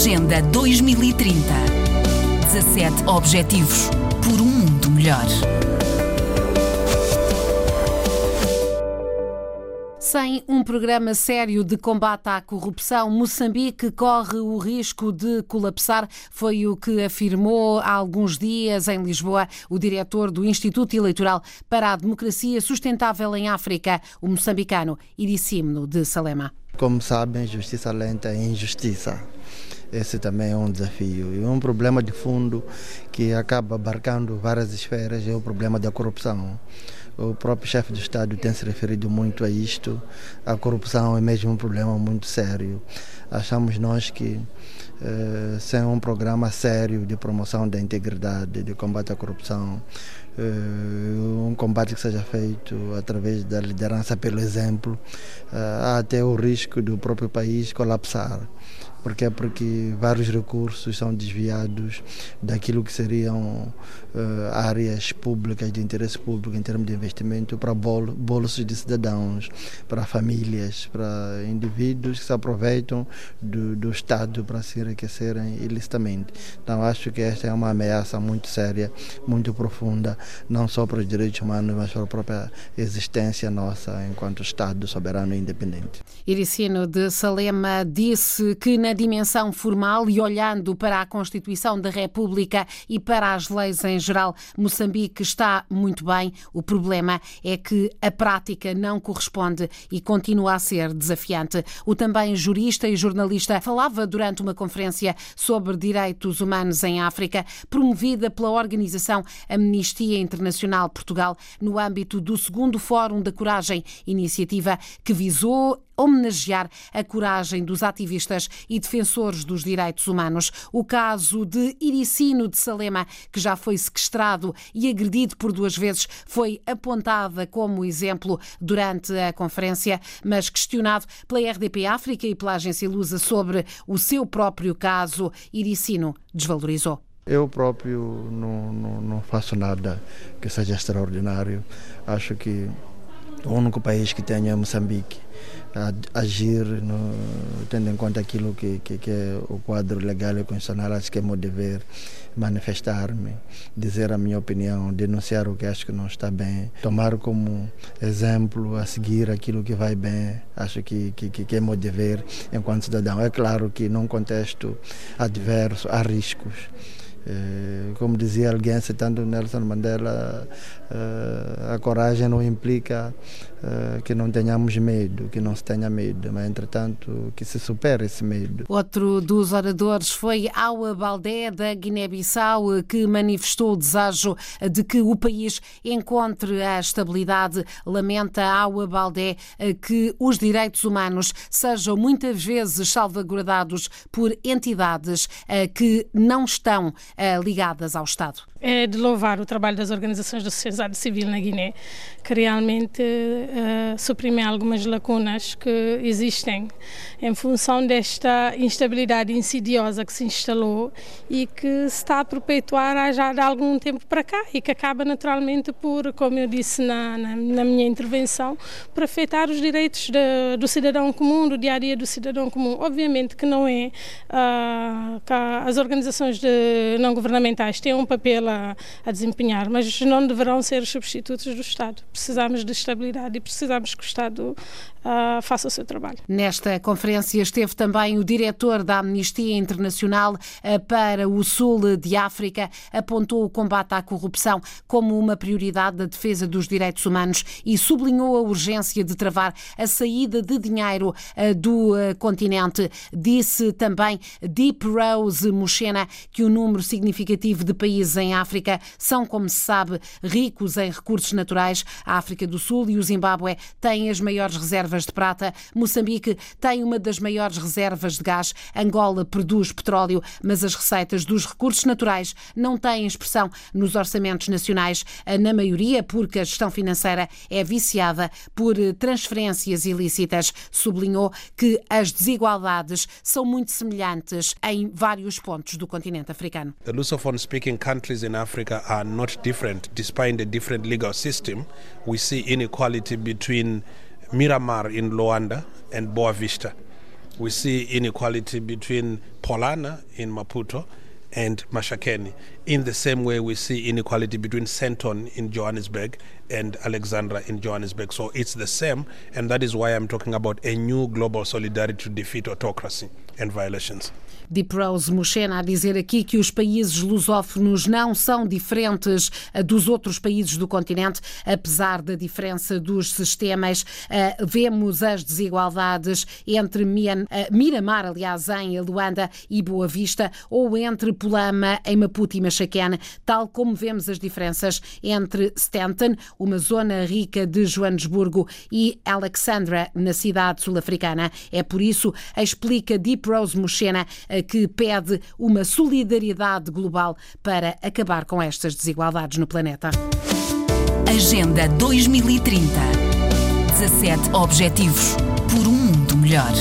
Agenda 2030. 17 Objetivos por um mundo melhor. Sem um programa sério de combate à corrupção, Moçambique corre o risco de colapsar. Foi o que afirmou há alguns dias em Lisboa o diretor do Instituto Eleitoral para a Democracia Sustentável em África, o moçambicano Iricimno de Salema. Como sabem, justiça lenta é injustiça. Esse também é um desafio. E um problema de fundo que acaba abarcando várias esferas é o problema da corrupção. O próprio chefe do Estado tem se referido muito a isto. A corrupção é mesmo um problema muito sério. Achamos nós que eh, sem um programa sério de promoção da integridade, de combate à corrupção, eh, um combate que seja feito através da liderança pelo exemplo, eh, há até o risco do próprio país colapsar porque é porque vários recursos são desviados daquilo que seriam uh, áreas públicas de interesse público em termos de investimento para bol bolsos de cidadãos, para famílias, para indivíduos que se aproveitam do, do Estado para se enriquecerem ilicitamente. Então acho que esta é uma ameaça muito séria, muito profunda, não só para os direitos humanos, mas para a própria existência nossa enquanto Estado soberano e independente. Iricino de Salema disse que na dimensão formal e olhando para a Constituição da República e para as leis em geral, Moçambique está muito bem. O problema é que a prática não corresponde e continua a ser desafiante. O também jurista e jornalista falava durante uma conferência sobre direitos humanos em África, promovida pela organização Amnistia Internacional Portugal, no âmbito do segundo Fórum da Coragem, iniciativa que visou homenagear a coragem dos ativistas e defensores dos direitos humanos. O caso de Iricino de Salema, que já foi sequestrado e agredido por duas vezes, foi apontada como exemplo durante a conferência, mas questionado pela RDP África e pela agência Lusa sobre o seu próprio caso, Iricino desvalorizou. Eu próprio não, não, não faço nada que seja extraordinário. Acho que o único país que tenho é Moçambique agir no, tendo em conta aquilo que, que, que, é o quadro legal e constitucional, acho que é meu dever manifestar-me, dizer a minha opinião, denunciar o que acho que não está bem, tomar como exemplo a seguir aquilo que vai bem, acho que, que, que é meu dever enquanto cidadão. É claro que num contexto adverso há riscos. Eh, como dizia alguém citando Nelson Mandela, eh, a coragem não implica eh, que não tenhamos medo, que não se tenha medo, mas entretanto que se supere esse medo. Outro dos oradores foi Aua Baldé, da Guiné-Bissau, que manifestou o desejo de que o país encontre a estabilidade. Lamenta Aua Baldé que os direitos humanos sejam muitas vezes salvaguardados por entidades que não estão ligadas ao Estado. É de louvar o trabalho das organizações da sociedade civil na Guiné, que realmente uh, suprimem algumas lacunas que existem em função desta instabilidade insidiosa que se instalou e que se está a perpetuar já de algum tempo para cá e que acaba naturalmente por, como eu disse na, na, na minha intervenção, por afetar os direitos de, do cidadão comum, do dia a dia do cidadão comum. Obviamente que não é uh, que as organizações de não governamentais têm um papel a, a, desempenhar, mas não deverão ser substitutos do Estado. Precisamos de estabilidade e precisamos que o Estado uh, faça o seu trabalho. Nesta conferência esteve também o diretor da Amnistia Internacional uh, para o Sul de África, apontou o combate à corrupção como uma prioridade da defesa dos direitos humanos e sublinhou a urgência de travar a saída de dinheiro uh, do continente. Disse também Deep Rose Mushena que o número significativo de países em África são, como se sabe, ricos em recursos naturais. A África do Sul e o Zimbábue têm as maiores reservas de prata. Moçambique tem uma das maiores reservas de gás. Angola produz petróleo, mas as receitas dos recursos naturais não têm expressão nos orçamentos nacionais, na maioria porque a gestão financeira é viciada por transferências ilícitas. Sublinhou que as desigualdades são muito semelhantes em vários pontos do continente africano. The Lusophone speaking countries in Africa are not different despite the different legal system. We see inequality between Miramar in Luanda and Boa Vista. We see inequality between Polana in Maputo and Mashakeni. In the same way, we see inequality between Senton in Johannesburg and Alexandra in Johannesburg. So it's the same, and that is why I'm talking about a new global solidarity to defeat autocracy and violations. Deep Rose Muxena a dizer aqui que os países lusófonos não são diferentes eh, dos outros países do continente, apesar da diferença dos sistemas. Eh, vemos as desigualdades entre eh, Miramar, aliás, em Luanda e Boa Vista, ou entre Pulama, em Maputo e Machaquene, tal como vemos as diferenças entre Stanton, uma zona rica de Joanesburgo, e Alexandra, na cidade sul-africana. É por isso, explica Deep Rose Muxena, que pede uma solidariedade global para acabar com estas desigualdades no planeta. Agenda 2030 17 Objetivos por um mundo melhor.